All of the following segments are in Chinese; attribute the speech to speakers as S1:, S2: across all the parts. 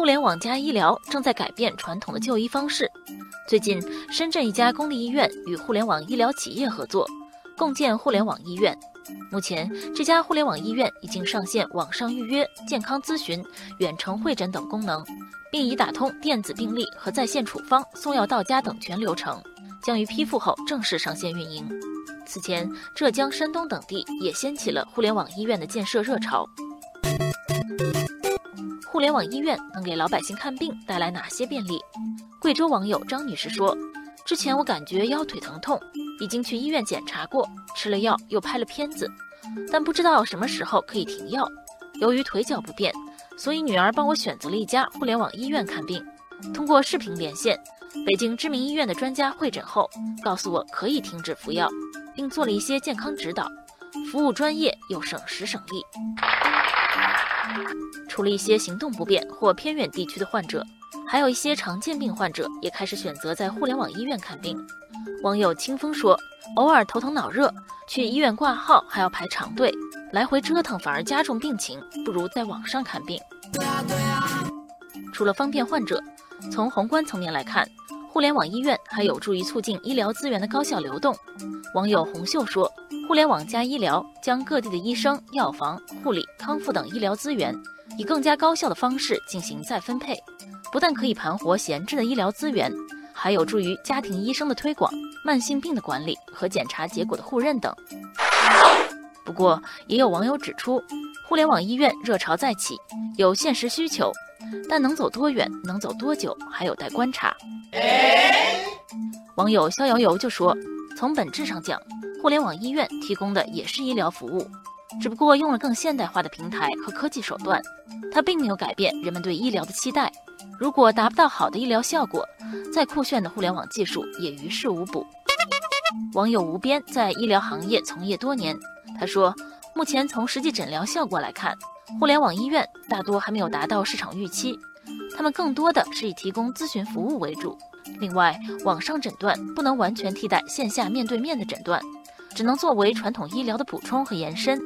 S1: 互联网加医疗正在改变传统的就医方式。最近，深圳一家公立医院与互联网医疗企业合作，共建互联网医院。目前，这家互联网医院已经上线网上预约、健康咨询、远程会诊等功能，并已打通电子病历和在线处方、送药到家等全流程，将于批复后正式上线运营。此前，浙江、山东等地也掀起了互联网医院的建设热潮。互联网医院能给老百姓看病带来哪些便利？贵州网友张女士说：“之前我感觉腰腿疼痛，已经去医院检查过，吃了药又拍了片子，但不知道什么时候可以停药。由于腿脚不便，所以女儿帮我选择了一家互联网医院看病。通过视频连线，北京知名医院的专家会诊后，告诉我可以停止服药，并做了一些健康指导，服务专业又省时省力。”除了一些行动不便或偏远地区的患者，还有一些常见病患者也开始选择在互联网医院看病。网友清风说：“偶尔头疼脑热，去医院挂号还要排长队，来回折腾反而加重病情，不如在网上看病。”除了方便患者，从宏观层面来看，互联网医院还有助于促进医疗资源的高效流动。网友红秀说。互联网加医疗将各地的医生、药房、护理、康复等医疗资源以更加高效的方式进行再分配，不但可以盘活闲置的医疗资源，还有助于家庭医生的推广、慢性病的管理和检查结果的互认等。不过，也有网友指出，互联网医院热潮再起，有现实需求，但能走多远、能走多久，还有待观察。网友逍遥游就说：“从本质上讲。”互联网医院提供的也是医疗服务，只不过用了更现代化的平台和科技手段。它并没有改变人们对医疗的期待。如果达不到好的医疗效果，再酷炫的互联网技术也于事无补。网友无边在医疗行业从业多年，他说，目前从实际诊疗效果来看，互联网医院大多还没有达到市场预期。他们更多的是以提供咨询服务为主。另外，网上诊断不能完全替代线下面对面的诊断。只能作为传统医疗的补充和延伸。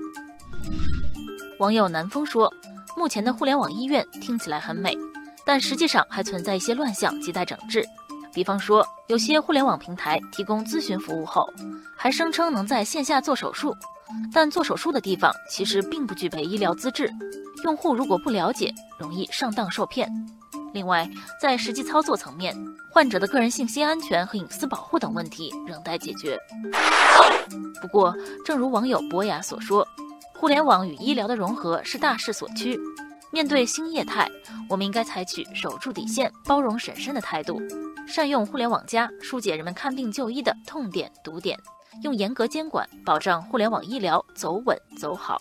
S1: 网友南风说：“目前的互联网医院听起来很美，但实际上还存在一些乱象亟待整治。比方说，有些互联网平台提供咨询服务后，还声称能在线下做手术，但做手术的地方其实并不具备医疗资质，用户如果不了解，容易上当受骗。”另外，在实际操作层面，患者的个人信息安全和隐私保护等问题仍待解决。不过，正如网友博雅所说，互联网与医疗的融合是大势所趋。面对新业态，我们应该采取守住底线、包容审慎的态度，善用互联网加，疏解人们看病就医的痛点堵点，用严格监管保障互联网医疗走稳走好。